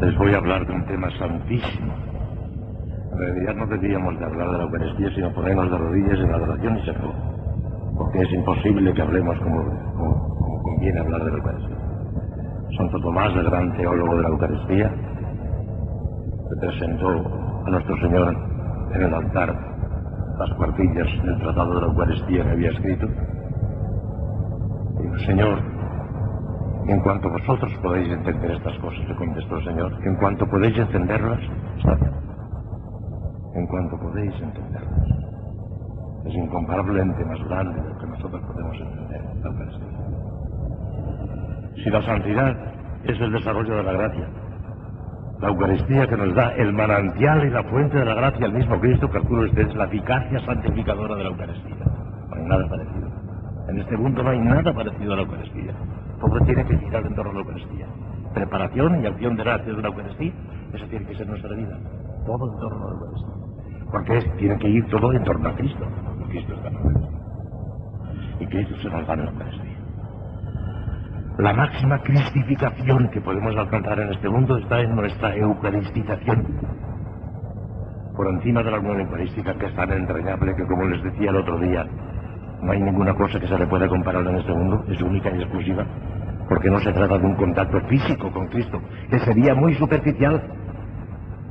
Les voy a hablar de un tema santísimo. En realidad no deberíamos de hablar de la Eucaristía, sino ponernos de rodillas en adoración y se acabó. Porque es imposible que hablemos como, conviene hablar de la Eucaristía. Santo Tomás, el gran teólogo de la Eucaristía, se presentó a nuestro Señor en el altar las cuartillas del Tratado de la Eucaristía que había escrito. Dijo, Señor, en cuanto vosotros podéis entender estas cosas, le contestó el Señor, en cuanto podéis entenderlas, está bien. En cuanto podéis entenderlas. Es incomparablemente más grande de lo que nosotros podemos entender la Eucaristía. Si la santidad es el desarrollo de la gracia, la Eucaristía que nos da el manantial y la fuente de la gracia, el mismo Cristo, calculo usted, es la eficacia santificadora de la Eucaristía. No hay nada parecido. En este mundo no hay nada parecido a la Eucaristía. Todo tiene que girar en torno a la Eucaristía. Preparación y acción de gracias de la Eucaristía, eso tiene que ser nuestra vida. Todo en torno a la Eucaristía. Porque es, tiene que ir todo en torno a Cristo. Y Cristo está en la Eucaristía. Y Cristo se nos da en la Eucaristía. La máxima cristificación que podemos alcanzar en este mundo está en nuestra eucaristización. Por encima de la unión eucarística que es tan entrañable que, como les decía el otro día, no hay ninguna cosa que se le pueda comparar en este mundo, es única y exclusiva, porque no se trata de un contacto físico con Cristo, que sería muy superficial.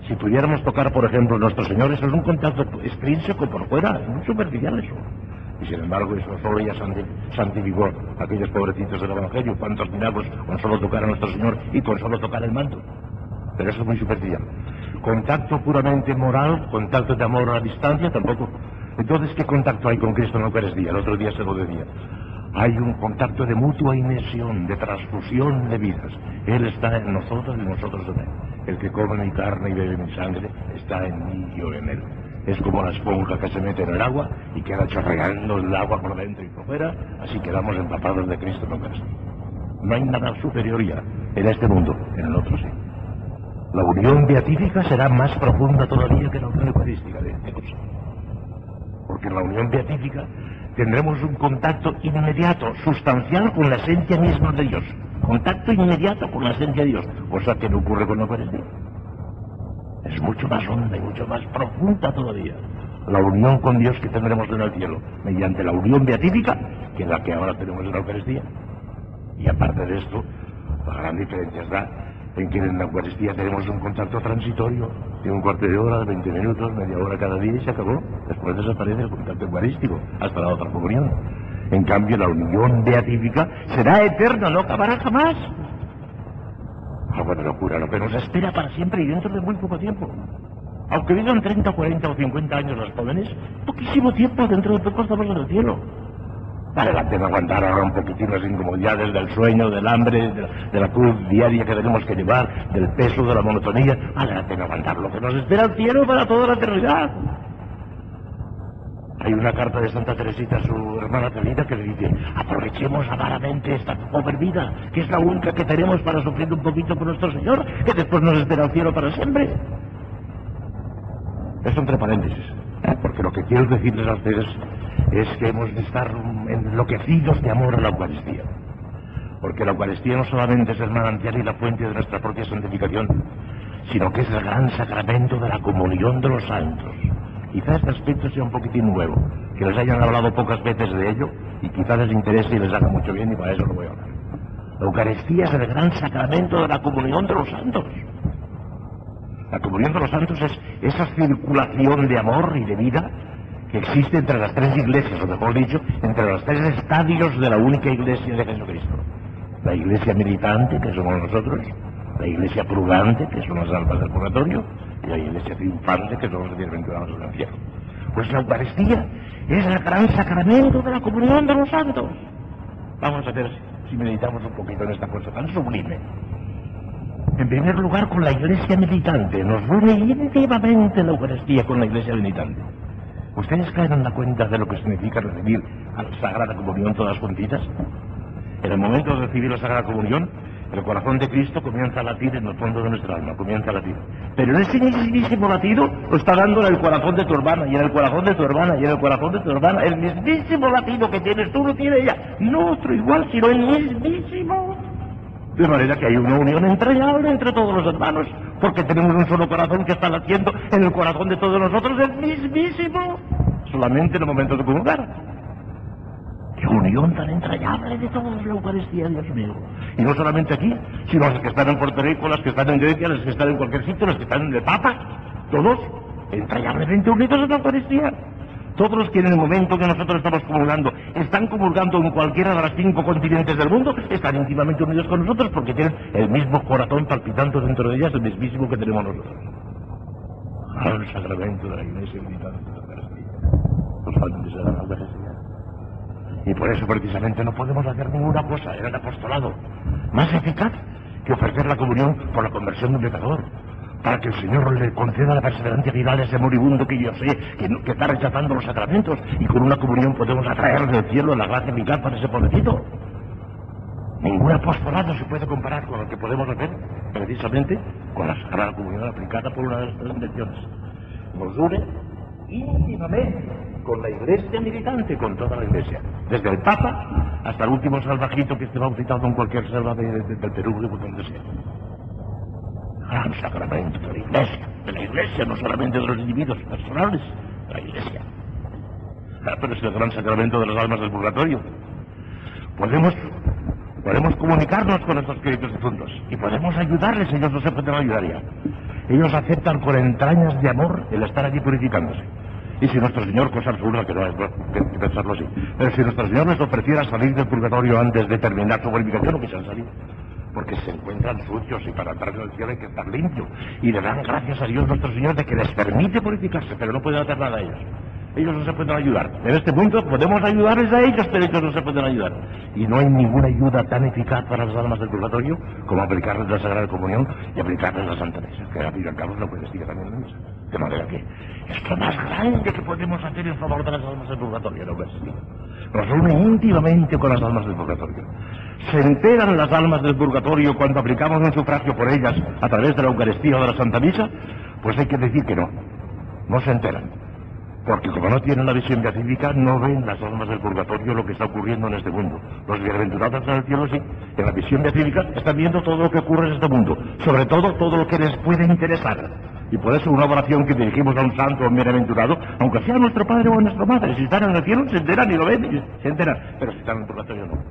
Si pudiéramos tocar, por ejemplo, a nuestro Señor, eso es un contacto extrínseco por fuera, es muy superficial eso. Y sin embargo, eso solo ya santi- santificó a aquellos pobrecitos del Evangelio, cuántos milagros con solo tocar a nuestro Señor y con solo tocar el manto. Pero eso es muy superficial. Contacto puramente moral, contacto de amor a distancia, tampoco. Entonces, ¿qué contacto hay con Cristo en la Eucaristía? El otro día se lo decía. Hay un contacto de mutua inmersión, de transfusión de vidas. Él está en nosotros y nosotros en Él. El que come mi carne y bebe mi sangre está en mí y yo en Él. Es como la esponja que se mete en el agua y queda chorreando el agua por dentro y por fuera, así quedamos empapados de Cristo en la Eucaristía. No hay nada superior ya en este mundo, en el otro sí. La unión beatífica será más profunda todavía que la unión eucarística de cosa. Porque en la unión beatífica tendremos un contacto inmediato, sustancial con la esencia misma de Dios. Contacto inmediato con la esencia de Dios, cosa que no ocurre con la Eucaristía. Es mucho más honda y mucho más profunda todavía. La unión con Dios que tendremos en el cielo, mediante la unión beatífica, que es la que ahora tenemos en la Eucaristía. Y aparte de esto, la gran diferencia está en que en la Eucaristía tenemos un contacto transitorio de un cuarto de hora, de 20 minutos, media hora cada día y se acabó. Después desaparece el contacto eucarístico hasta la otra comunión. En cambio, la unión beatífica será eterna, no acabará jamás. Ah, bueno, locura, ¿no? Pero nos espera para siempre y dentro de muy poco tiempo. Aunque vivan 30, 40 o 50 años los jóvenes, poquísimo tiempo, dentro de poco estamos en el cielo. Vale la pena aguantar ahora un poquitín las incomodidades del sueño, del hambre, de la, cruz diaria que tenemos que llevar, del peso, de la monotonía. Vale la pena aguantar lo que nos espera el cielo para toda la eternidad. Hay una carta de Santa Teresita a su hermana Teresa que le dice, aprovechemos amaramente esta pobre vida, que es la única que tenemos para sufrir un poquito por nuestro Señor, que después nos espera el cielo para siempre. Eso entre paréntesis. Porque lo que quiero decirles a ustedes es que hemos de estar enloquecidos de amor a la Eucaristía. Porque la Eucaristía no solamente es el manantial y la fuente de nuestra propia santificación, sino que es el gran sacramento de la comunión de los santos. Quizá este aspecto sea un poquitín nuevo, que les hayan hablado pocas veces de ello y quizá les interese y les haga mucho bien y para eso lo voy a hablar. La Eucaristía es el gran sacramento de la comunión de los santos. La comunión de los santos es esa circulación de amor y de vida que existe entre las tres iglesias, o mejor dicho, entre los tres estadios de la única iglesia de Jesucristo. La iglesia militante, que somos nosotros, la iglesia prudente, que son las almas del purgatorio, y la iglesia triunfante, que son los bienaventurados del infierno. Pues la Eucaristía es el gran sacramento de la comunión de los santos. Vamos a ver si meditamos un poquito en esta cosa tan sublime. En primer lugar, con la iglesia militante. Nos une íntimamente la Eucaristía con la iglesia militante. ¿Ustedes caen en la cuenta de lo que significa recibir a la Sagrada Comunión todas juntitas? En el momento de recibir la Sagrada Comunión, el corazón de Cristo comienza a latir en el fondo de nuestra alma, comienza a latir. Pero ese mismísimo latido lo está dando en el corazón de tu hermana, y en el corazón de tu hermana, y en el corazón de tu hermana. El mismísimo latido que tienes tú lo tiene ella. No otro igual, sino el mismísimo. De manera que hay una unión entrañable entre todos los hermanos, porque tenemos un solo corazón que está latiendo en el corazón de todos nosotros, el mismísimo, solamente en el momento de comulgar. ¡Qué unión tan entrañable de todos la Eucaristía, Dios mío! Y no solamente aquí, sino los que están en Puerto Rico, los que están en Grecia, los que están en cualquier sitio, los que están en el Papa, todos entrañablemente unidos en la Eucaristía. Todos los que en el momento que nosotros estamos comulgando están comulgando en cualquiera de los cinco continentes del mundo, están íntimamente unidos con nosotros porque tienen el mismo corazón palpitando dentro de ellas, el mismísimo que tenemos nosotros. Al sacramento de la Iglesia de la. Y por eso precisamente no podemos hacer ninguna cosa en el apostolado más eficaz que ofrecer la comunión por la conversión de un pecador para que el Señor le conceda la perseverancia final a ese moribundo que yo sé que, está rechazando los sacramentos y con una comunión podemos atraer del cielo la gracia eficaz para ese pobrecito. Ningún apostolado se puede comparar con lo que podemos hacer precisamente con la Sagrada Comunión aplicada por una de nuestras intenciones. Nos une íntimamente con la Iglesia militante, con toda la Iglesia, desde el Papa hasta el último salvajito que esté bautizado en cualquier selva de- de- del Perú, de donde sea gran sacramento de la iglesia, de la iglesia, no solamente de los individuos personales, de la iglesia. Ah, pero es el gran sacramento de las almas del purgatorio. Podemos, podemos comunicarnos con nuestros queridos difuntos y podemos ayudarles, ellos no se pueden ayudar ya. Ellos aceptan con entrañas de amor el estar allí purificándose. Y si nuestro Señor, cosa absurda que no es que, que pensarlo así, pero si nuestro Señor les ofreciera salir del purgatorio antes de terminar su purificación, no quisieran salir porque se encuentran sucios y para entrar en el cielo hay que estar limpio. Y le dan gracias a Dios nuestro Señor de que les permite purificarse, pero no pueden hacer nada a ellos. Ellos no se pueden ayudar. En este punto podemos ayudarles a ellos, pero ellos no se pueden ayudar. Y no hay ninguna ayuda tan eficaz para las almas del purgatorio como aplicarles la Sagrada Comunión y aplicarles la Santa Misa, que al fin y al cabo es lo que también la misa. De manera que es lo más grande que podemos hacer en favor de las almas del purgatorio, ¿no ves? Nos une íntimamente con las almas del purgatorio. ¿Se enteran las almas del purgatorio cuando aplicamos un sufragio por ellas a través de la Eucaristía o de la Santa Misa? Pues hay que decir que no. No se enteran. Porque como no tienen la visión beatífica, no ven las almas del purgatorio lo que está ocurriendo en este mundo. Los bienaventurados en el cielo sí. En la visión beatífica están viendo todo lo que ocurre en este mundo. Sobre todo todo lo que les puede interesar. Y por eso una oración que dirigimos a un santo o un bienaventurado, aunque sea nuestro padre o nuestra madre, si están en el cielo se enteran y lo ven, se enteran. Pero si están en el purgatorio no.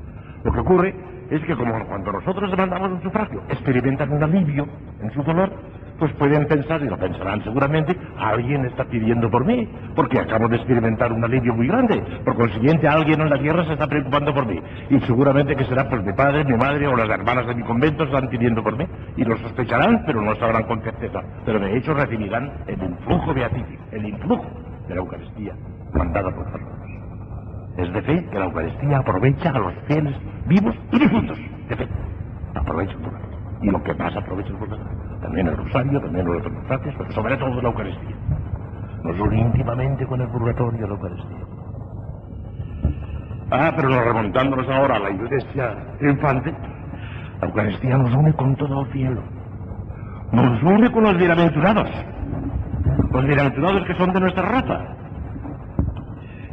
Lo que ocurre es que como cuando nosotros demandamos un sufragio, experimentan un alivio en su dolor, pues pueden pensar, y lo pensarán seguramente, alguien está pidiendo por mí, porque acabo de experimentar un alivio muy grande. Por consiguiente, alguien en la tierra se está preocupando por mí. Y seguramente que será pues mi padre, mi madre o las hermanas de mi convento están pidiendo por mí. Y lo sospecharán, pero no sabrán con certeza. Pero de hecho recibirán el influjo beatífico, el influjo de la Eucaristía mandada por Dios. Es de fe que la Eucaristía aprovecha a los fieles vivos y difuntos. De fe. Aprovecha purgatorio. Y lo que más aprovecha el purgatorio. También el rosario, también los otros pero sobre todo la Eucaristía. Nos une íntimamente con el purgatorio la Eucaristía. Ah, pero nos remontándonos ahora a la iglesia triunfante, la Eucaristía nos une con todo el cielo. Nos une con los bienaventurados. Los bienaventurados que son de nuestra raza.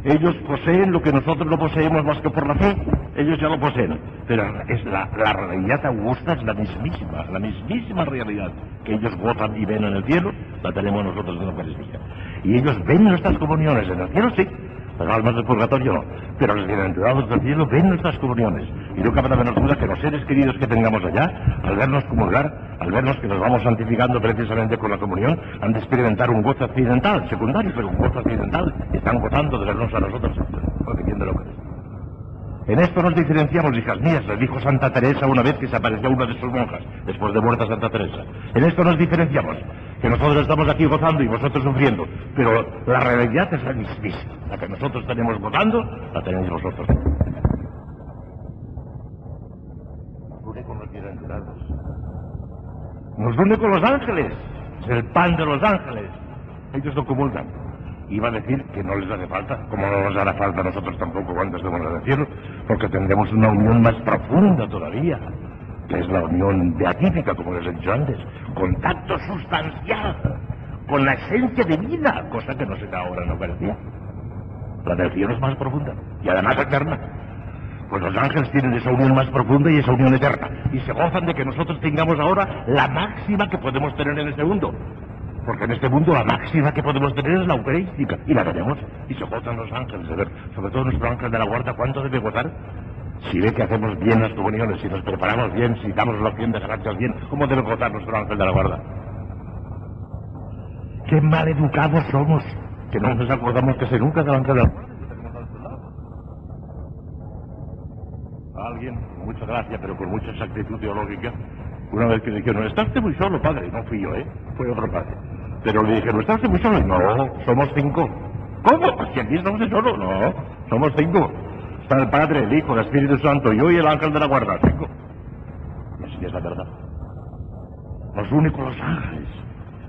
Ellos poseen lo que nosotros no poseemos más que por la fe. Ellos ya lo poseen. Pero es la, la realidad augusta es la mismísima, la mismísima realidad que ellos gozan y ven en el cielo, la tenemos nosotros en la Eucaristía. Y ellos ven nuestras comuniones en el cielo, sí. Las almas del purgatorio no. Pero los bienaventurados del cielo ven nuestras comuniones. Y no cabe la menor duda que los seres queridos que tengamos allá, al vernos comulgar, al vernos que nos vamos santificando precisamente con la comunión, han de experimentar un gozo accidental, secundario, pero un gozo accidental. Están gozando de vernos a nosotros, recibiendo la Eucaristía. En esto nos diferenciamos, hijas mías, le dijo Santa Teresa una vez que se apareció una de sus monjas, después de muerta Santa Teresa. En esto nos diferenciamos, que nosotros estamos aquí gozando y vosotros sufriendo, pero la realidad es la mismísima. La que nosotros tenemos gozando, la tenéis vosotros. Nos une con los bienaventurados. Nos une con los ángeles. Es el pan de los ángeles. Ellos no comulgan. Iba a decir que no les hace falta, como no nos hará falta a nosotros tampoco cuando estemos en el cielo, porque tendremos una unión más profunda todavía, que es la unión beatífica, como les he dicho antes, contacto sustancial con la esencia de vida, cosa que no se da ahora en la. La del cielo es más profunda y además eterna. Pues los ángeles tienen esa unión más profunda y esa unión eterna. Y se gozan de que nosotros tengamos ahora la máxima que podemos tener en este mundo. Porque en este mundo la máxima que podemos tener es la eucarística. Y la tenemos. Y se gozan los ángeles. A ver, sobre todo nuestro ángel de la guarda, ¿cuánto debe gozar? Si ve que hacemos bien las comuniones, si nos preparamos bien, si damos la opción de gracias bien, ¿cómo debe gozar nuestro ángel de la guarda? Qué mal educados somos, que no nos acordamos que se nunca del ángel de la guarda. alguien, con mucha gracia, pero con mucha exactitud teológica, una vez que dijeron, está usted muy solo, padre. No fui yo, ¿eh? Fue otro padre. Pero le dijeron, ¿está usted muy solo? No, somos cinco. ¿Cómo? Pues si aquí estamos solo. No, somos cinco. Está el Padre, el Hijo, el Espíritu Santo, yo y el ángel de la guarda. Cinco. Y así es la verdad. Nos une con los ángeles.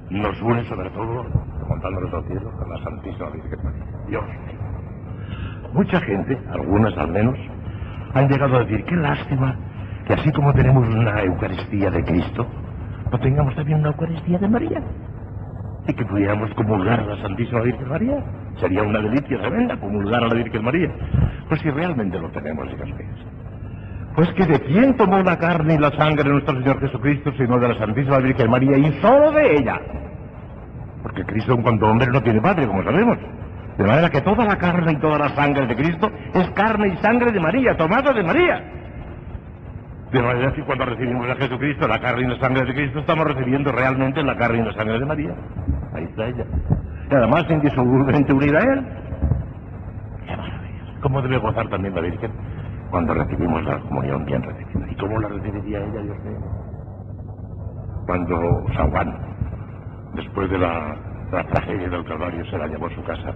Nos une sobre todo, montándonos al cielo, con la Santísima Virgen María. Dios mío. Mucha gente, algunas al menos, han llegado a decir, qué lástima que así como tenemos una Eucaristía de Cristo, no tengamos también una Eucaristía de María. Y que pudiéramos comulgar a la Santísima Virgen María. Sería una delicia tremenda comulgar a la Virgen María. Pues si realmente lo tenemos, hijas mías. Pues que de quién tomó la carne y la sangre de nuestro Señor Jesucristo, sino de la Santísima Virgen María y solo de ella. Porque Cristo en cuanto hombre no tiene padre, como sabemos. De manera que toda la carne y toda la sangre de Cristo es carne y sangre de María, tomada de María. De manera que cuando recibimos a Jesucristo, la carne y la sangre de Cristo, estamos recibiendo realmente la carne y la sangre de María. Ahí está ella. Y además indisolublemente unida a Él. ¡Qué maravilla! ¿Cómo debe gozar también la Virgen cuando recibimos la comunión bien recibida? ¿Y cómo la recibiría ella, Dios mío? Cuando San Juan, después de la, la tragedia del Calvario, se la llevó a su casa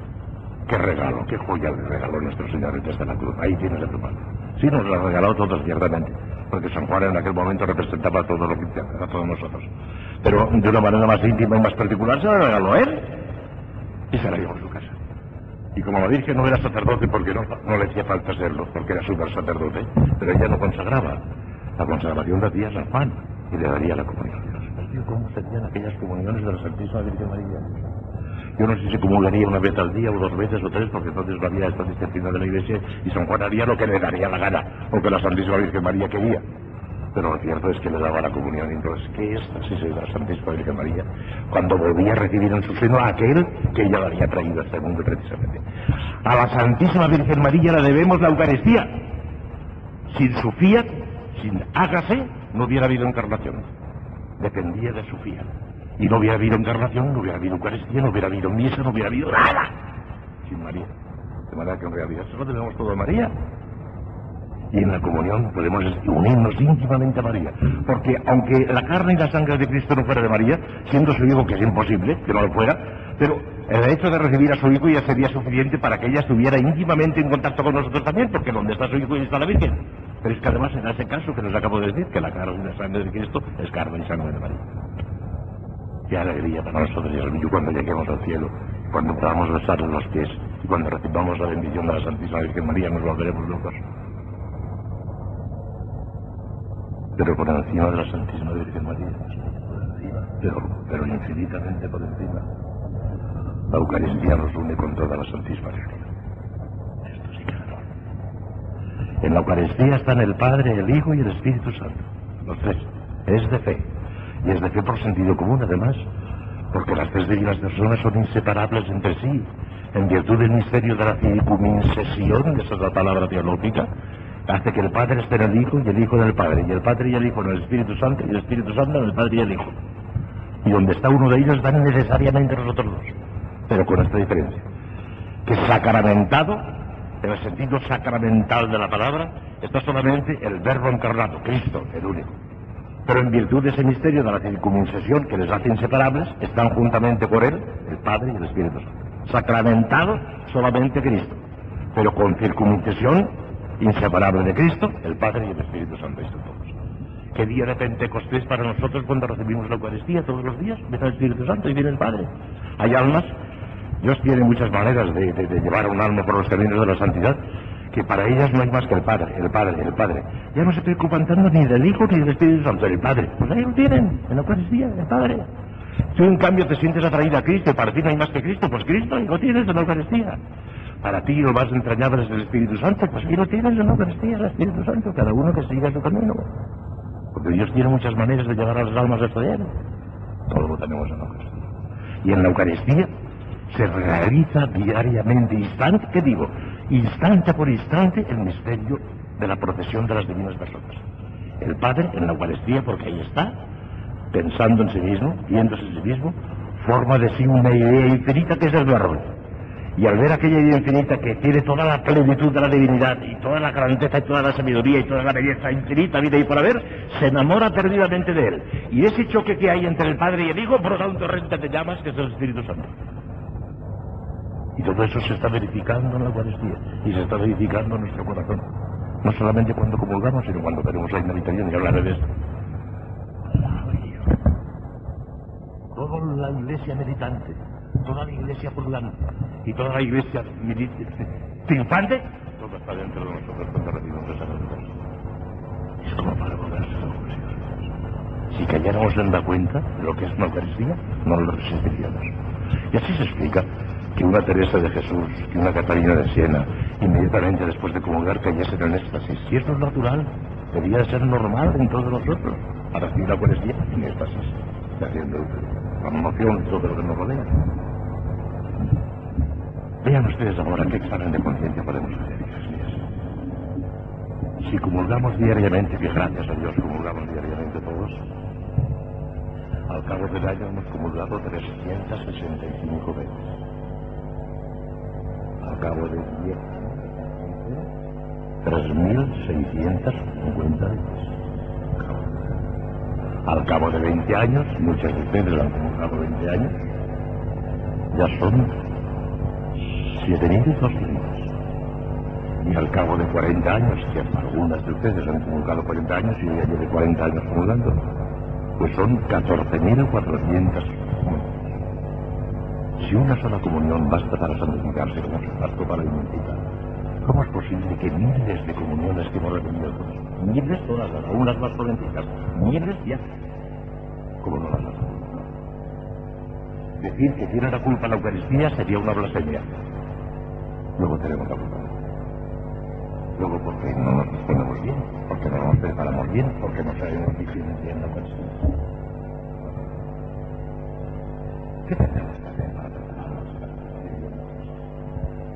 Qué regalo, qué joya le regaló nuestro Señor desde la cruz. Ahí tienes el mal. Sí, nos la regaló todos, ciertamente, porque San Juan en aquel momento representaba todo lo que a todos nosotros. Pero de una manera más íntima y más particular se la regaló a él y se la llevó a su casa. Y como la Virgen no era sacerdote, porque no, no le hacía falta serlo, porque era super sacerdote, pero ella no consagraba. La consagración la hacía San Juan y le daría la comunión. Dios ¿cómo serían aquellas comuniones de la Santísima Virgen María? Yo no sé si comulgaría una vez al día o dos veces o tres, porque entonces no había esta disciplina de la iglesia y San Juan haría lo que le daría la gana, o que la Santísima Virgen María quería. Pero lo cierto es que le daba la comunión. Entonces, ¿qué es de la Santísima Virgen María? Cuando volvía a recibir en su seno a aquel que ella había traído a este mundo precisamente. A la Santísima Virgen María le debemos la Eucaristía. Sin su fiat, sin hágase, no hubiera habido encarnación. Dependía de su fiat. Y no hubiera habido encarnación, no hubiera habido Eucaristía, no hubiera habido misa, no hubiera habido nada sin María. De manera que en realidad solo tenemos todo a María. Y en la comunión podemos unirnos íntimamente a María. Porque aunque la carne y la sangre de Cristo no fuera de María, siendo su hijo que es imposible que no lo fuera, pero el hecho de recibir a su hijo ya sería suficiente para que ella estuviera íntimamente en contacto con nosotros también, porque donde está su hijo y está la Virgen. Pero es que además en ese caso que nos acabo de decir, que la carne y la sangre de Cristo es carne y sangre de María. Qué alegría para nosotros, Dios mío, cuando lleguemos al cielo, cuando podamos besarle los pies y cuando recibamos la bendición de la Santísima Virgen María, nos volveremos locos. Pero por encima de la Santísima Virgen María, pero, pero infinitamente por encima, la Eucaristía nos une con toda la Santísima Virgen. Esto sí que es En la Eucaristía están el Padre, el Hijo y el Espíritu Santo, los tres. Es de fe. Y es de fe por sentido común además, porque las tres divinas personas son inseparables entre sí, en virtud del misterio de la circumincesión, esa es la palabra teológica, hace que el Padre esté en el Hijo y el Hijo en el Padre, y el Padre y el Hijo en el Espíritu Santo y el Espíritu Santo en el Padre y el Hijo. Y donde está uno de ellos están necesariamente los otros dos, pero con esta diferencia, que sacramentado, en el sentido sacramental de la palabra, está solamente el Verbo encarnado, Cristo, el único. Pero en virtud de ese misterio de la circuncisión que les hace inseparables, están juntamente por él el Padre y el Espíritu Santo. Sacramentado solamente Cristo, pero con circuncisión inseparable de Cristo, el Padre y el Espíritu Santo. Están todos. ¿Qué día de Pentecostés para nosotros cuando recibimos la Eucaristía todos los días? Viene el Espíritu Santo y viene el Padre. Hay almas, Dios tiene muchas maneras de, de llevar a un alma por los caminos de la santidad, que para ellas no hay más que el Padre, el Padre, el Padre. Ya no se preocupan tanto ni del Hijo ni del Espíritu Santo, el Padre. Pues ahí lo tienen, en la Eucaristía, el Padre. Tú en cambio te sientes atraído a Cristo para ti no hay más que Cristo, pues Cristo y lo tienes en la Eucaristía. Para ti lo más entrañable es el Espíritu Santo, pues aquí lo tienes en la Eucaristía, el Espíritu Santo, cada uno que siga su camino. Porque Dios tiene muchas maneras de llegar a las almas de él. Todo lo tenemos en la Eucaristía. Y en la Eucaristía se realiza diariamente, instante, ¿qué digo? Instante por instante el misterio de la procesión de las divinas personas. El Padre en la Eucaristía, porque ahí está, pensando en sí mismo, viéndose en sí mismo, forma de sí una idea infinita que es el verbo. Y al ver aquella idea infinita que tiene toda la plenitud de la divinidad y toda la grandeza y toda la sabiduría y toda la belleza infinita, vida y por haber, se enamora perdidamente de él. Y ese choque que hay entre el Padre y el Hijo brota un torrente de llamas que es el Espíritu Santo. Y todo eso se está verificando en la Eucaristía y se está verificando en nuestro corazón. No solamente cuando comulgamos, sino cuando tenemos la meditación y hablaré de esto. Toda la iglesia meditante, toda la iglesia purgante y toda la iglesia triunfante, todo está dentro de nosotros cuando recibimos esa meditación. Es como para volverse locos. Si cayéramos en la cuenta de lo que es una Eucaristía, no lo resistiríamos. Y así se explica que una Teresa de Jesús, que una Catalina de Siena, inmediatamente después de comulgar cayesen en éxtasis. Si esto es natural, debería ser normal en todos nosotros, para recibir la Eucaristía en éxtasis, haciendo la emoción de todo lo que nos rodea. Vean ustedes ahora qué examen de conciencia podemos hacer. Si comulgamos diariamente, que gracias a Dios comulgamos diariamente todos, al cabo del año hemos comulgado 365 veces al cabo de 10 3.650 veces. Al cabo de 20 años, muchas de ustedes han comulgado 20 años, ya son 7.200. Y al cabo de 40 años, que algunas de ustedes han comulgado 40 años y ya lleve 40 años comulgando, pues son 14.400 si una sola comunión basta para santificarse como su bastó para inmortalizar, ¿cómo es posible que miles de comuniones que hemos recibido todos, miles todas, unas más jovencitas, miles ya, como no las hacemos? Decir que tiene la culpa la Eucaristía sería una blasfemia. Luego tenemos la culpa. Luego porque no nos disponemos bien, porque no nos preparamos bien, porque no sabemos bien la Eucaristía. ¿Qué que hacer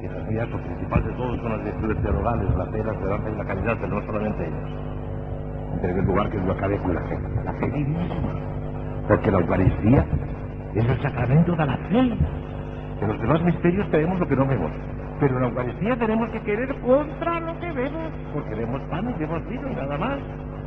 para mías, lo principal de todo son las virtudes teologales, la fe, la esperanza y la caridad, pero no solamente ellas. En primer lugar, que yo acabe con la fe, la fe vivísima. Porque la Eucaristía es el sacramento de la fe. En los demás misterios tenemos lo que no vemos. Pero en la Eucaristía tenemos que querer contra lo que vemos, porque vemos pan y vemos vino y nada más.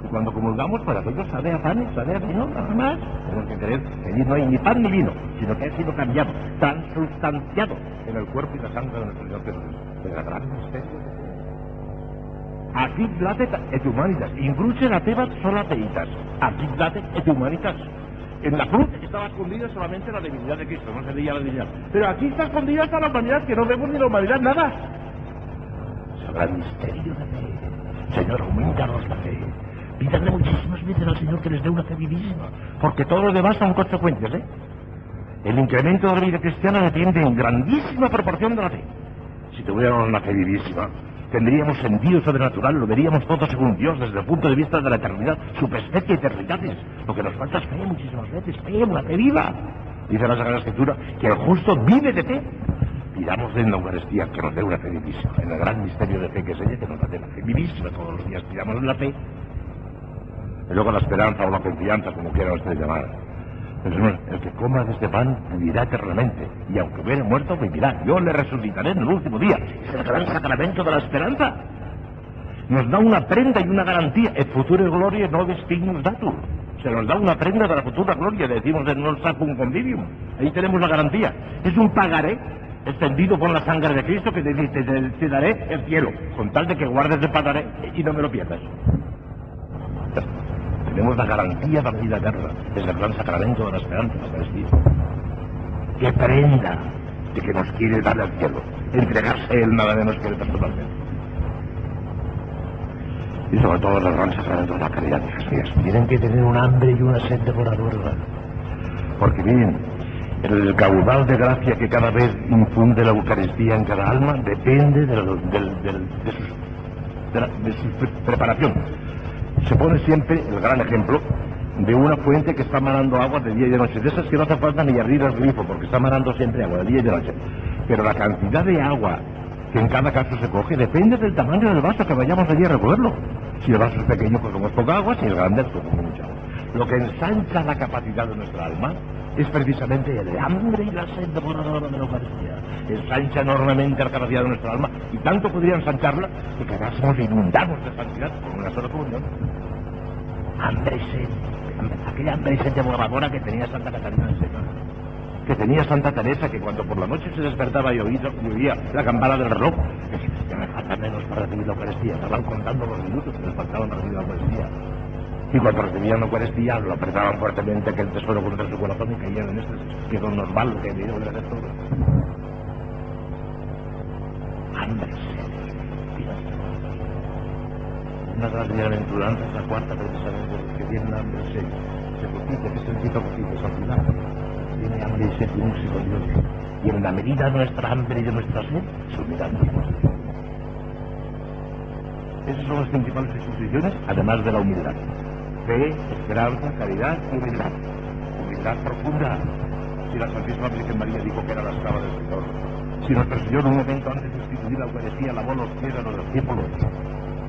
Y cuando comulgamos, para aquellos sabe a pan y sabe a vino, nada más. Tenemos que querer que allí no hay ni pan ni vino, sino que ha sido cambiado, transustanciado en el cuerpo y la sangre de nuestro Señor Jesucristo. El gran misterio de Aquí late et humanitas, incluso la tebas son ateitas. Aquí late et humanitas. En la cruz estaba escondida solamente la divinidad de Cristo, no se veía la divinidad. Pero aquí está escondida hasta la humanidad, que no vemos ni la humanidad, nada. Es gran misterio de fe. Señor, aumentanos la fe. Pídanle muchísimas veces al Señor que les dé una fe vivísima, porque todos los demás son consecuencias, ¿eh? El incremento de la vida cristiana depende en grandísima proporción de la fe. Si tuviéramos una fe vivísima, tendríamos sentido sobrenatural, lo veríamos todo según Dios desde el punto de vista de la eternidad, subespecie eternidades. Lo que nos falta es fe muchísimas veces, fe, una fe viva. Dice la Sagrada Escritura que el justo vive de fe. Pidamosle en la Eucaristía que nos dé una fe vivísima, en el gran misterio de fe que es ella, que nos dé la fe vivísima todos los días. Pidamos la fe y luego la esperanza o la confianza, como quieran ustedes llamar. El, que coma de este pan vivirá eternamente, y aunque hubiere muerto, vivirá. Yo le resucitaré en el último día. Es el gran sacramento de la esperanza. Nos da una prenda y una garantía. El futuro gloria no distignus datur. Se nos da una prenda de la futura gloria, decimos en non un convivium. Ahí tenemos la garantía. Es un pagaré extendido por la sangre de Cristo que te, te daré el cielo, con tal de que guardes el pagaré y no me lo pierdas. Tenemos la garantía de la vida eterna. Es el gran sacramento de la esperanza, la Eucaristía. ¡Qué prenda de que nos quiere dar al cielo! Entregarse Él nada menos que personalmente. Y sobre todo el gran sacramento de la caridad, hijas mías. Tienen que tener un hambre y una sed devoradora. Porque miren, El caudal de gracia que cada vez infunde la Eucaristía en cada alma depende de, de de la- de su pre- preparación. Se pone siempre el gran ejemplo de una fuente que está manando agua de día y de noche. De esas que no hace falta ni abrir el grifo, porque está manando siempre agua de día y de noche. Pero la cantidad de agua que en cada caso se coge depende del tamaño del vaso que vayamos allí a recogerlo. Si el vaso es pequeño, cogemos poca agua, si es grande, cogemos mucha agua. Lo que ensancha la capacidad de nuestra alma es precisamente el hambre y la sed devoradora de la Eucaristía. Ensancha enormemente la capacidad de nuestra alma y tanto podría ensancharla que quedásemos inundados de santidad con una sola comunión. Hambre y sed. Aquella hambre y sed devoradora que tenía Santa Catarina de Sena. Que tenía Santa Teresa, que cuando por la noche se despertaba y oía, y oía la campana del reloj, decía, ya me falta menos para recibir la Eucaristía. Estaban contando los minutos que les faltaban para recibir la Eucaristía. Y cuando recibían la Eucaristía, lo apretaban fuertemente que el tesoro contra su corazón y caían en este que don Osvaldo, que debió de hacer todo. Hambre y sed. Una de las bienaventuranzas, la cuarta precisamente, que tienen hambre y sed. Se cocite, que es el cito cocite, santidad. Tiene hambre y sed unirse con Dios. Y en la medida de nuestra hambre y de nuestra sed, se unirán. Esas son las principales disposiciones, además de la humildad. Fe, esperanza, caridad y humildad. Humildad profunda. Si la Santísima Virgen María dijo que era la esclava del Señor. Si nuestro Señor un momento antes de instituir la Eucaristía lavó los pies a los discípulos.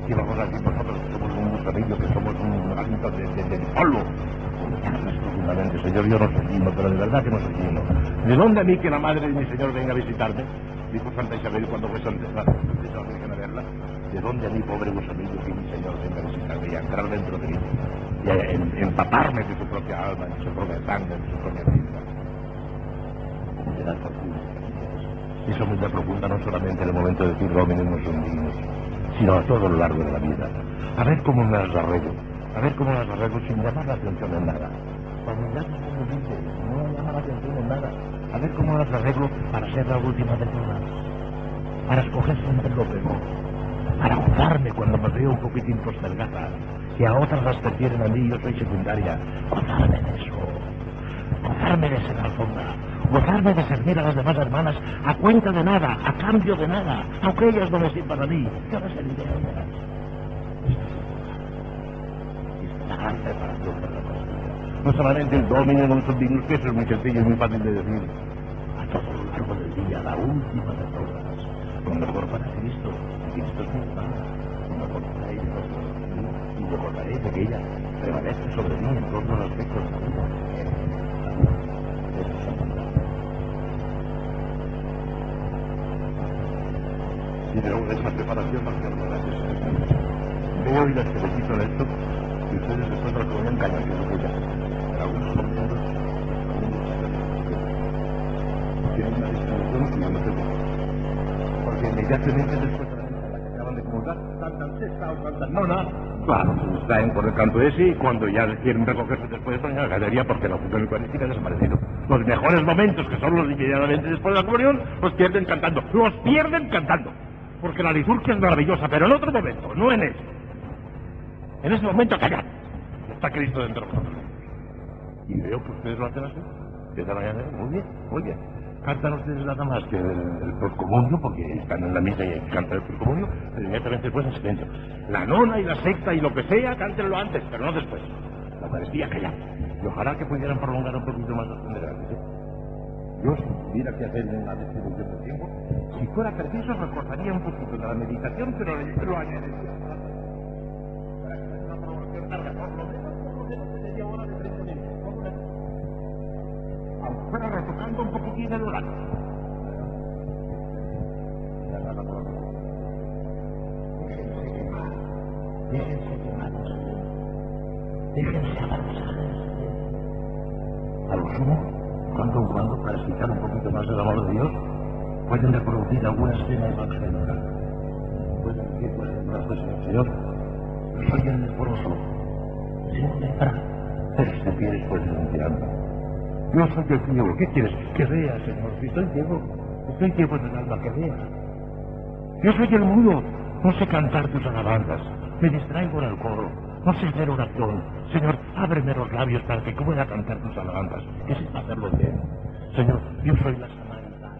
Si vamos a decir nosotros somos un gusanillo, que somos un granito de, de, polvo. Humillarnos profundamente, Señor, yo no soy digno, pero de verdad que no soy digno. ¿De dónde a mí que la madre de mi Señor venga a visitarme? Dijo Santa Isabel cuando fue Santa Virgen a verla. ¿De dónde a mí, pobre gusanillo, que mi Señor venga a visitarme y a entrar dentro de mí? Y a em- empaparme de su propia alma, de su propia sangre, de su propia vida. Profunda. Esa humildad profunda no solamente en el momento de decir Domine no son dignos, sino a todo lo largo de la vida. A ver cómo me las arreglo, a ver cómo las arreglo sin llamar la atención en nada. La humildad no llama la atención en nada. A ver cómo las arreglo para ser la última de todas, para escoger siempre lo peor, para gozarme cuando me veo un poquitín postergada, que a otras las prefieren a mí yo soy secundaria. Gozarme de eso, gozarme de ser alfombra, gozarme de servir a las demás hermanas a cuenta de nada, a cambio de nada, aunque ellas no me sirvan a mí, yo les serviré a ellas. Esta es la gran preparación para la Eucaristía. No solamente el dominio no son dignos, que eso es muy sencillo y muy fácil de decir. A todo lo largo del día, la última de todas, lo mejor para Cristo, Cristo es mi hermana, lo mejor para ella, lo mejor para mí, y recordaré de que ella prevalece sobre mí en todos los aspectos de la vida. Esa es. Y de esa preparación más que gracias a Dios. Veo y les felicito en esto, y ustedes después de la comunión callan, que es lo que ya Pero algunos son todos, algunos tienen una distribución que yo no tengo. Porque inmediatamente después de la que acaban de comulgar, cantan sexta o cantan nona, claro, se distraen por el canto ese y cuando ya quieren recogerse después de la galería porque la función eucarística ha desaparecido. Los mejores momentos, que son los inmediatamente después de la comunión, los pierden cantando. Los pierden cantando. Porque la liturgia es maravillosa, pero en otro momento, no en ese. En ese momento callad. Está Cristo dentro de nosotros. Y veo que ustedes lo hacen así. De esta mañana, muy bien, muy bien. Cantan ustedes nada más que el, el poscomunio, porque están en la misa y cantan el poscomunio, pero inmediatamente después en silencio. La nona y la sexta y lo que sea, cántenlo antes, pero no después. La Eucaristía callad. Y ojalá que pudieran prolongar un poquito más de gratis, ¿eh? Yo, si tuviera que hacer una distribución de tiempo, si fuera preciso, recortaría un poquito de la meditación, pero lo- añadiría. Para que haya una prolongación larga, por lo menos, por lo menos de media hora de 30 minutos. Aunque fuera retocando un poquitín el lo menos. Déjense quemar. Déjense quemar. Déjense avanzar. A lo sumo, cuando en cuando, para explicar un poquito más del amor de Dios, pueden reproducir alguna escena evangélica. Pueden decir, por ejemplo, las cosas, Señor, soy el leproso. Señor, vendrá, pero este pie después denunciando. Yo soy el ciego, ¿qué quieres? Que vea, Señor, si estoy ciego, estoy ciego en el alma, que vea. Yo soy el mudo, no sé cantar tus alabanzas, me distraigo en el coro, no sé hacer oración. Señor, ábreme los labios para que pueda cantar tus alabanzas, que sepa hacerlo bien. Señor, yo soy la samaritana.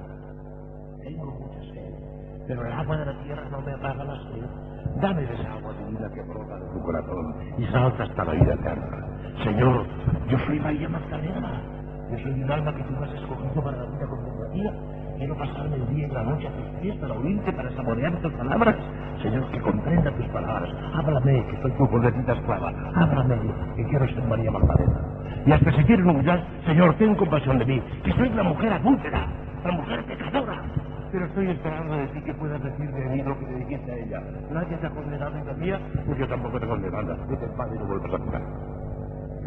Tengo mucha sed, pero el agua de la tierra no me apaga la sed. Dame de esa agua divina que brota de tu corazón y salta hasta la vida eterna. Señor, yo soy María Magdalena. Yo soy un alma que tú has escogido para la vida contemplativa. Quiero pasarme el día y la noche a tus pies para oírte, para saborear tus palabras. Señor, que comprenda tus palabras. Háblame, que soy tu pobrecita esclava. Háblame, que quiero ser María Magdalena. Y hasta si quieren humillar, Señor, ten compasión de mí, que soy la mujer adúltera, la mujer pecadora. Pero estoy esperando de ti que puedas decir de mí lo que te dijiste a ella. Nadie te ha condenado, hija mía, pues yo tampoco te condeno. Anda, vete en paz y no vuelvas a curar.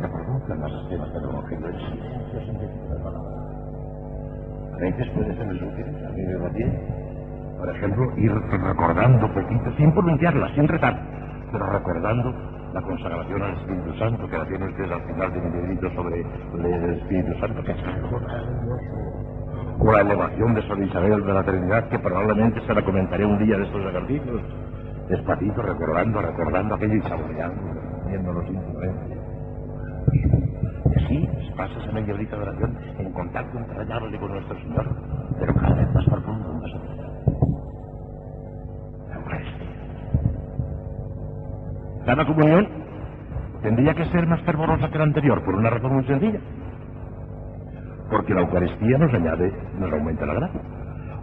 Las escenas del Evangelio en silencio sin decir una palabra. A veces puede ser útil, a mí me va bien. Por ejemplo, ir recordando poquito, sin pronunciarla, sin rezar, pero recordando la consagración al Espíritu Santo, que la tiene usted al final de mi librito sobre el Espíritu Santo, que es. O la elevación de San Isabel de la Trinidad, que probablemente se la comentaré un día de estos ejercicios. Despacito, recordando, recordando aquello y saboreando, viéndolo íntimamente. Y así pasa esa media horita de oración en contacto entrañable con nuestro Señor, pero cada vez más profundo, más. La Eucaristía. Cada comunión tendría que ser más fervorosa que la anterior, por una razón muy sencilla. Porque la Eucaristía nos añade, nos aumenta la gracia.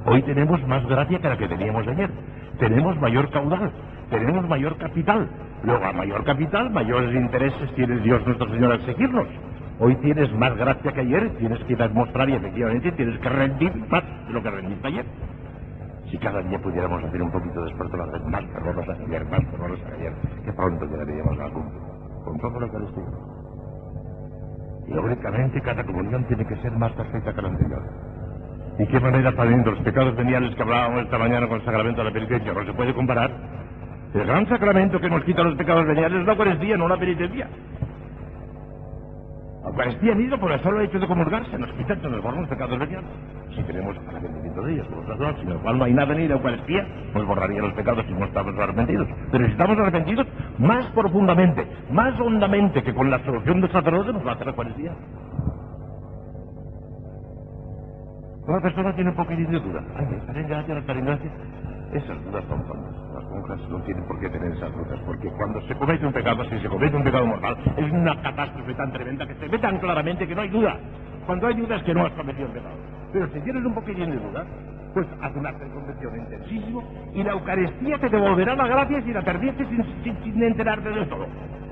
Hoy tenemos más gracia que la que teníamos ayer. Tenemos mayor caudal, tenemos mayor capital. Luego, a mayor capital, mayores intereses tiene Dios nuestro Señor al seguirnos. Hoy tienes más gracia que ayer, tienes que demostrar y efectivamente tienes que rendir más de lo que rendiste ayer. Si cada día pudiéramos hacer un poquito de esfuerzo, las más fervorosa que ayer, más fervorosa que ayer, que pronto llegaríamos a algún con todo lo que les digo. Y lógicamente cada comunión tiene que ser más perfecta que la anterior. ¿Y qué manera de los pecados veniales que hablábamos esta mañana con el sacramento de la penitencia? No se puede comparar. El gran sacramento que nos quita los pecados veniales es la Eucaristía, no la penitencia. La Eucaristía ido por el solo hecho de comulgarse, nos quita borran los pecados veniales. Si tenemos arrepentimiento de ellos, por razón, sin el cual no hay nada ni la Eucaristía, nos borraría los pecados si no estamos arrepentidos. Pero si estamos arrepentidos, más profundamente, más hondamente que con la absolución del sacerdote nos va a hacer la Eucaristía. Toda persona tiene un poquitín de duda. Ay, estaré en gracia, estaré en gracia. Esas dudas son tontas. Monjas no tienen por qué tener esas dudas, porque cuando se comete un pecado, si se comete un pecado mortal, es una catástrofe tan tremenda que se ve tan claramente que no hay duda. Cuando hay duda es que no has cometido un pecado. Pero si tienes un poquitín de duda, pues haz un acto de intensísimo y la Eucaristía te devolverá la gracia si la perdiste sin, sin, sin enterarte de todo.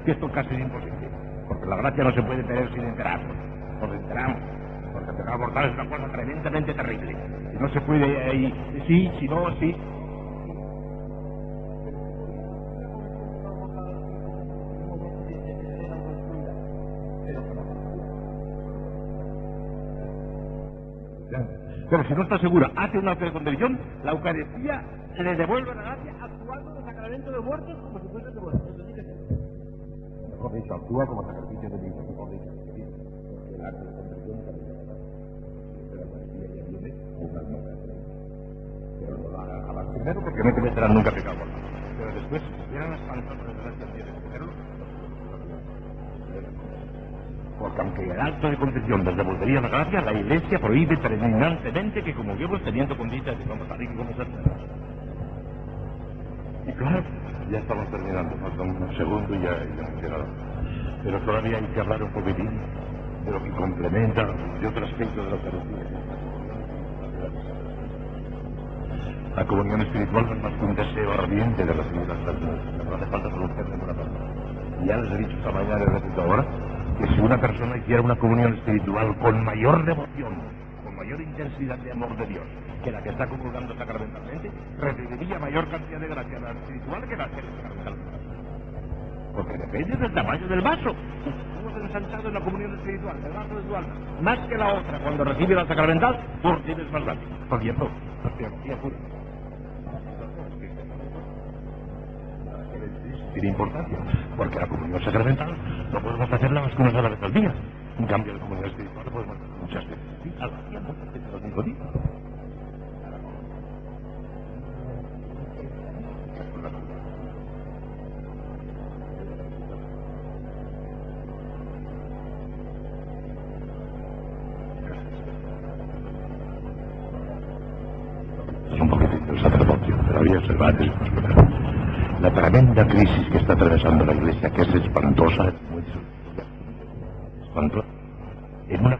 Que esto casi es imposible, porque la gracia no se puede tener sin enterarnos. Nos enteramos porque el pecado mortal es una cosa tremendamente terrible. Y no se puede ahí, sí, si no, sí. Pero si no está segura, hace una de conversión, la Eucaristía le devuelve la gracia actuando de sacramento de muertos como si fuese de muertos. Eso sí que es. Mejor dicho, actúa como sacrificio de vida, mejor dicho. El acto de conversión también la Eucaristía ya viene un alma Pero no la hagas primero porque no cometerán nunca pecado. Pero después, si vieran las fantasmas de gracia tienes que hacerlo. Porque aunque el acto de confesión les devolvería la gracia, la Iglesia prohíbe terminantemente que comulguemos teniendo condicias de vamos a y a Y claro, ya estamos terminando, falta un segundo y ya, ya no queda. Pero todavía hay que hablar un poquitín de lo que complementa de otro aspecto de la Eucaristía. La comunión espiritual no es más que un deseo ardiente de recibir las personas. No hace falta pronunciar ninguna palabra. Ya les he dicho esta mañana y repito ahora que si una persona hiciera una comunión espiritual con mayor devoción, con mayor intensidad de amor de Dios, que la que está comulgando sacramentalmente, recibiría mayor cantidad de gracia la espiritual que la que es sacramental. Porque depende del tamaño del vaso. Se ensanchado en la comunión espiritual, el vaso de tu alma, más que la otra, cuando recibe la sacramental, tú tienes más gracia. Por cierto, teología pura. tiene importancia, porque la comunión sacramental no podemos hacerla más que una sola vez al día. En cambio, de comunión espiritual lo podemos hacer muchas veces. Sí, al día, no, porque te lo digo, digo. Es un poquito el sacerdocio, pero había observar pues, la tremenda crisis que está atravesando la iglesia, que es espantosa, muy espantosa, una